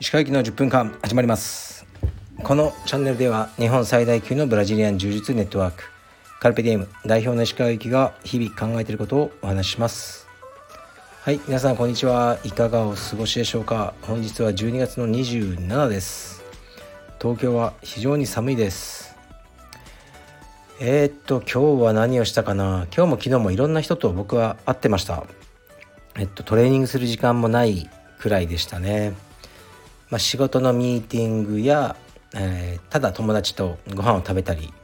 石川行きの10分間始まります。このチャンネルでは日本最大級のブラジリアン柔術ネットワークカルペディエム代表の石川行きが日々考えていることをお話しします。はい皆さんこんにちは。いかがお過ごしでしょうか。本日は12月の27です。東京は非常に寒いです。えー、っと今日は何をしたかな？今日も昨日もいろんな人と僕は会ってました。えっとトレーニングする時間もないくらいでしたね。まあ、仕事のミーティングや、えー、ただ友達とご飯を食べたり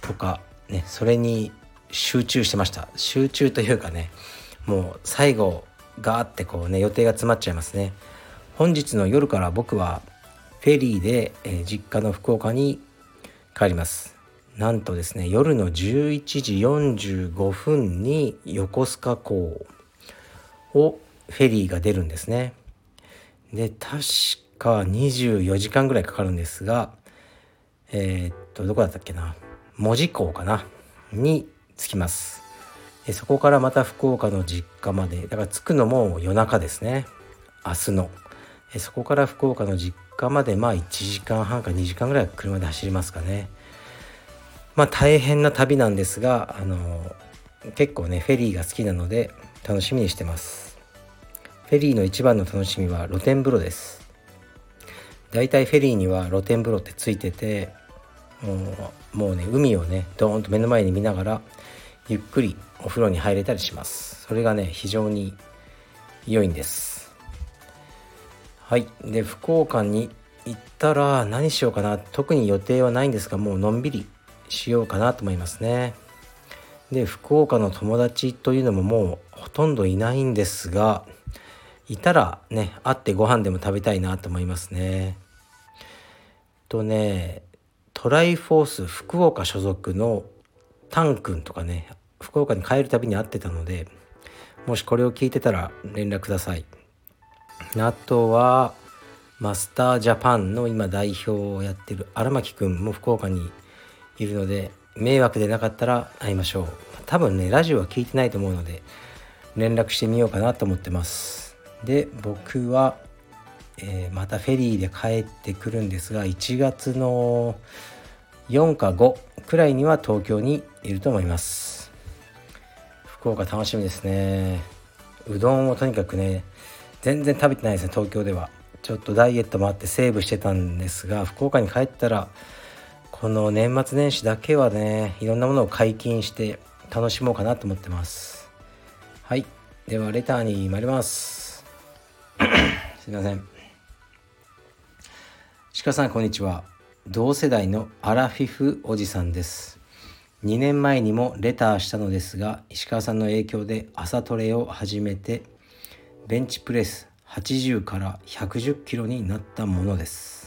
とか、ね、それに集中してました。集中というかねもう最後ガーってこうね予定が詰まっちゃいますね。本日の夜から僕はフェリーで、えー、実家の福岡に帰ります。なんとですね夜の11時45分に横須賀港をフェリーが出るんですね。で確か24時間ぐらいかかるんですがえー、っとどこだったっけな？門司港かな？に着きます。そこからまた福岡の実家までだから着くのも夜中ですね。明日の。そこから福岡の実家までまあ1時間半か2時間ぐらい車で走りますかね。まあ大変な旅なんですがあの結構ねフェリーが好きなので楽しみにしてます。フェリーの一番の楽しみは露天風呂です。だいたいフェリーには露天風呂ってついててもうもうね海をねドーンと目の前に見ながらゆっくりお風呂に入れたりします。それがね非常に良いんです。はい。で福岡に行ったら何しようかな。特に予定はないんですがもうのんびりしようかなと思いますねで福岡の友達というのももうほとんどいないんですがいたらね会ってご飯でも食べたいなと思いますね。とねトライフォース福岡所属のタン君とかね福岡に帰るたびに会ってたのでもしこれを聞いてたら連絡ください。あとはマスタージャパンの今代表をやってる荒牧くんも福岡にいるので迷惑でなかったら会いましょう。多分ねラジオは聞いてないと思うので連絡してみようかなと思ってます。で僕は、えー、またフェリーで帰ってくるんですが1月の4か5くらいには東京にいると思います。福岡楽しみですね。うどんをとにかくね全然食べてないですね東京では。ちょっとダイエットもあってセーブしてたんですが福岡に帰ったらこの年末年始だけはねいろんなものを解禁して楽しもうかなと思ってます。はい。ではレターに参ります。すいません。鹿さんこんにちは。同世代のアラフィフおじさんです。2年前にもレターしたのですが石川さんの影響で朝トレを始めてベンチプレス80から110キロになったものです。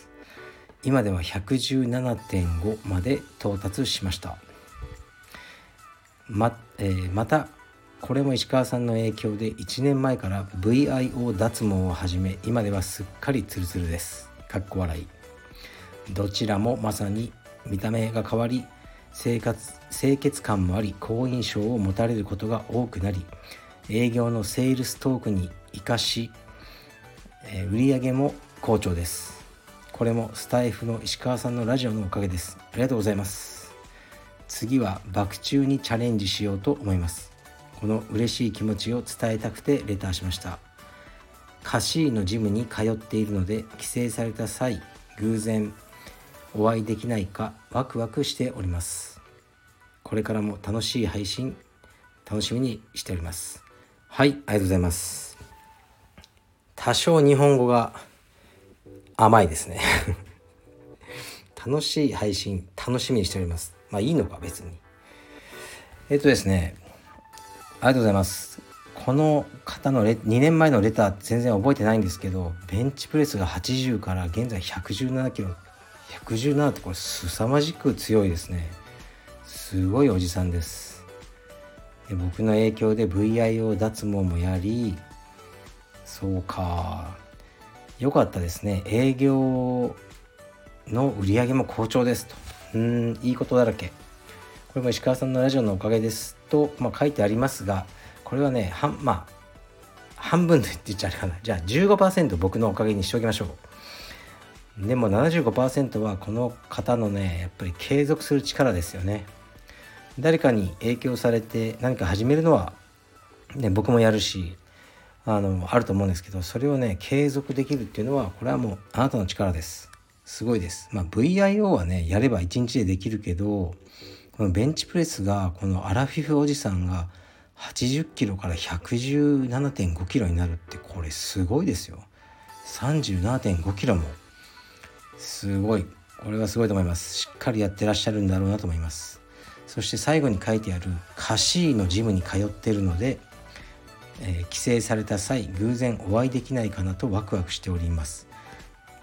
今では117.5まで到達しました。ま,、えー、またこれも石川さんの影響で1年前から VIO 脱毛を始め今ではすっかりツルツルです。かっこ笑い。どちらもまさに見た目が変わり生活清潔感もあり好印象を持たれることが多くなり営業のセールストークに生かし、えー、売上も好調です。これもスタイフの石川さんのラジオのおかげです。ありがとうございます。次はバク宙にチャレンジしようと思います。この嬉しい気持ちを伝えたくてレターしました。カシーのジムに通っているので帰省された際偶然お会いできないかワクワクしております。これからも楽しい配信楽しみにしております。はいありがとうございます。多少日本語が甘いですね。楽しい配信楽しみにしております。まあいいのか別に。えっとですねありがとうございます。この方のレ2年前のレター全然覚えてないんですけどベンチプレスが80から現在117キロ。117ってこれ凄まじく強いですね。すごいおじさんです。で僕の影響で VIO 脱毛もやりそうか。良かったですね。営業の売り上げも好調ですと。うんいいことだらけ。これも石川さんのラジオのおかげですと、まあ、書いてありますがこれはね半まあ半分でって言っちゃうかな。じゃあ15%僕のおかげにしておきましょう。でも75%はこの方のねやっぱり継続する力ですよね。誰かに影響されて何か始めるのは、ね、僕もやるしあのあると思うんですけどそれをね継続できるっていうのはこれはもうあなたの力です。すごいです。まあ VIO はねやれば1日でできるけどこのベンチプレスがこのアラフィフおじさんが80キロから117.5キロになるってこれすごいですよ。37.5キロも。すごい。これはすごいと思います。しっかりやってらっしゃるんだろうなと思います。そして最後に書いてあるカシーのジムに通ってるので、えー、帰省された際偶然お会いできないかなとワクワクしております。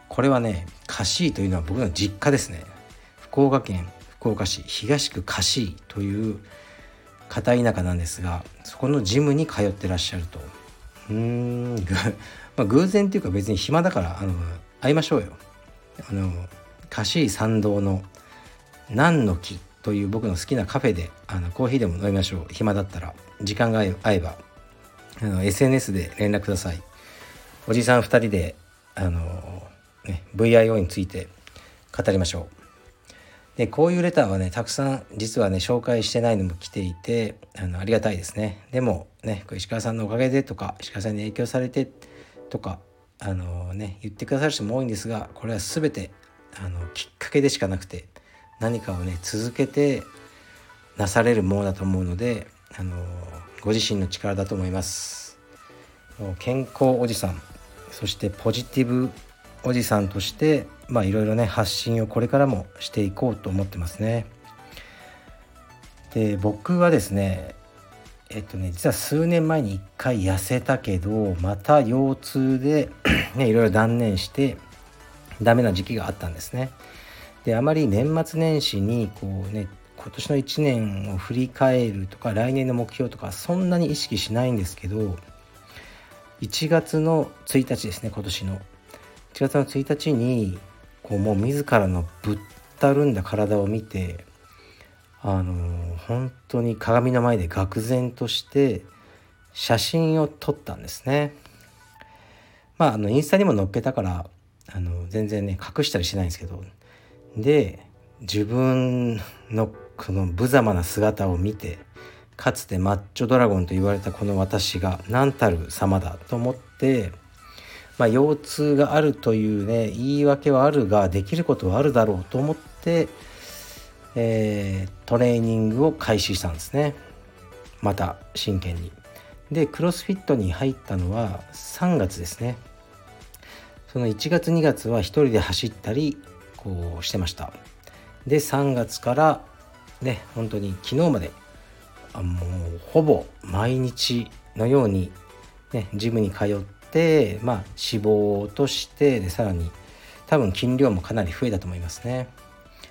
これはねカシーというのは僕の実家ですね。福岡県福岡市東区カシーという片田舎なんですがそこのジムに通ってらっしゃると。うーんまあ、偶然っていうか別に暇だからあの会いましょうよ。あのカシー参道の何の木という僕の好きなカフェであのコーヒーでも飲みましょう。暇だったら時間が合えば。あの SNS で連絡ください。おじさん2人であの、ね、VIO について語りましょう。でこういうレターはねたくさん実はね紹介してないのも来ていてあのありがたいですね。でもね石川さんのおかげでとか石川さんに影響されてとかあのね言ってくださる人も多いんですがこれは全てあのきっかけでしかなくて何かをね続けてなされるものだと思うのであのご自身の力だと思います健康おじさんそしてポジティブおじさんとしてまあいろいろね発信をこれからもしていこうと思ってますね。で僕はですねえっとね実は数年前に一回痩せたけどまた腰痛でねいろいろ断念してダメな時期があったんですね。であまり年末年始にこうね今年の1年を振り返るとか来年の目標とかそんなに意識しないんですけど1月の1日ですね今年の1月の1日にこうもう自らのぶったるんだ体を見てあの本当に鏡の前で愕然として写真を撮ったんですね。まああのインスタにも載っけたからあの全然ね隠したりしないんですけどで自分のこの無様な姿を見てかつてマッチョドラゴンと言われたこの私が何たる様だと思ってまあ、腰痛があるというね言い訳はあるができることはあるだろうと思って、えー、トレーニングを開始したんですね。また真剣に。でクロスフィットに入ったのは3月ですね。その1月2月は1人で走ったりこうしてました。で3月からね本当に昨日まであもうほぼ毎日のように、ね、ジムに通って、まあ、脂肪を落としてでさらに多分筋量もかなり増えたと思いますね。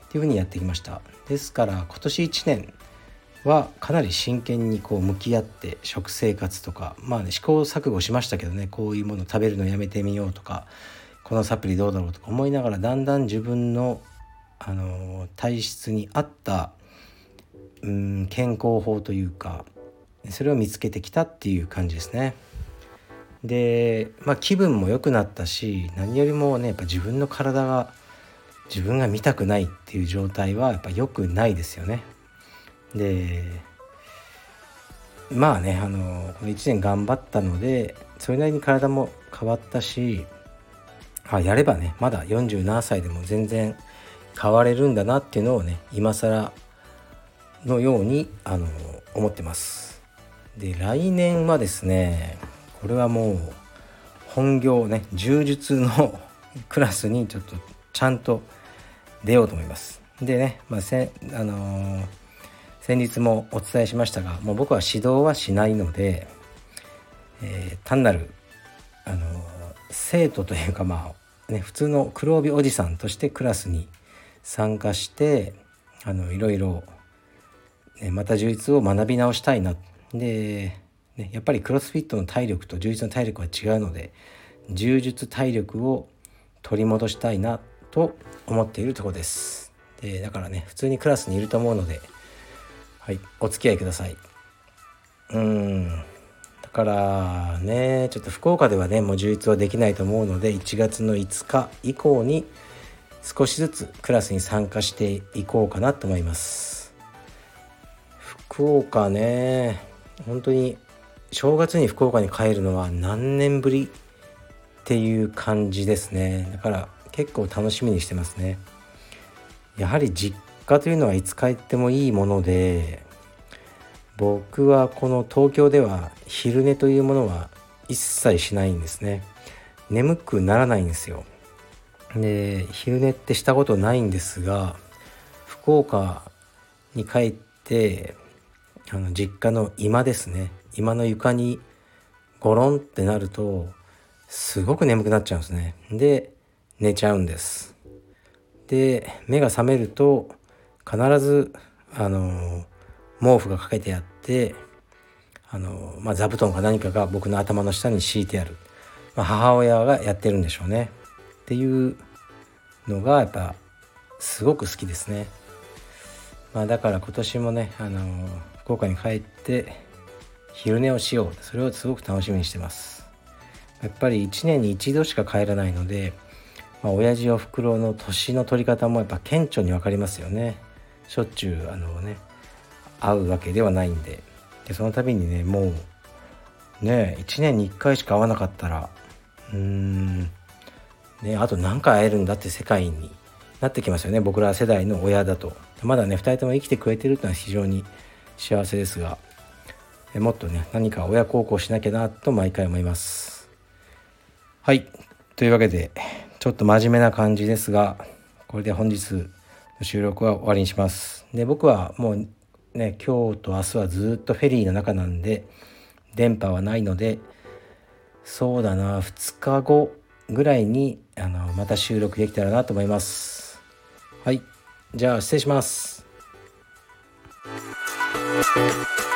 っていうふうにやってきました。ですから今年1年はかなり真剣にこう向き合って食生活とかまあね試行錯誤しましたけどねこういうもの食べるのやめてみようとかこのサプリどうだろうとか思いながらだんだん自分の、あの体質に合ったうん健康法というかそれを見つけてきたっていう感じですね。で、まあ、気分も良くなったし何よりもねやっぱ自分の体が自分が見たくないっていう状態はやっぱ良くないですよね。でまあねあのこの1年頑張ったのでそれなりに体も変わったしあやればねまだ47歳でも全然変われるんだなっていうのをね今更のようにあの思ってます。で来年はですねこれはもう本業ね柔術の クラスにちょっとちゃんと出ようと思います。でね、まあせあのー、先日もお伝えしましたがもう僕は指導はしないので、えー、単なる、あのー、生徒というかまあね普通の黒帯おじさんとしてクラスに参加してあのいろいろ、また充実を学び直したいな。でね、やっぱりクロスフィットの体力と充実の体力は違うので充実体力を取り戻したいなと思っているとこです。でだからね普通にクラスにいると思うのではいお付き合いください。うん。だからねちょっと福岡ではねもう充実はできないと思うので1月の5日以降に少しずつクラスに参加していこうかなと思います。福岡ね。本当に正月に福岡に帰るのは何年ぶりっていう感じですね。だから結構楽しみにしてますね。やはり実家というのはいつ帰ってもいいもので僕はこの東京では昼寝というものは一切しないんですね。眠くならないんですよ。で昼寝ってしたことないんですが福岡に帰ってあの実家の居間ですね。居間の床にゴロンってなるとすごく眠くなっちゃうんですね。で寝ちゃうんです。で目が覚めると必ずあの毛布がかけてあってあの、まあ、座布団か何かが僕の頭の下に敷いてある、まあ、母親がやってるんでしょうね。っていうのがやっぱすごく好きですね、まあ、だから今年もねあの福岡に帰って昼寝をしよう。それをすごく楽しみにしてます。やっぱり1年に一度しか帰らないので、まあ、親父おふくろの年の取り方もやっぱ顕著に分かりますよね。しょっちゅうあのね会うわけではないんで。でその度にねもうね1年に1回しか会わなかったらうーんねあと何回会えるんだって世界になってきますよね。僕ら世代の親だと。まだね2人とも生きてくれてるっていうのは非常に幸せですがもっとね何か親孝行しなきゃなと毎回思います。はい。というわけでちょっと真面目な感じですがこれで本日の収録は終わりにします。で僕はもうね今日と明日はずっとフェリーの中なんで電波はないのでそうだな2日後ぐらいにあのまた収録できたらなと思います。はい。じゃあ失礼します。Thank you.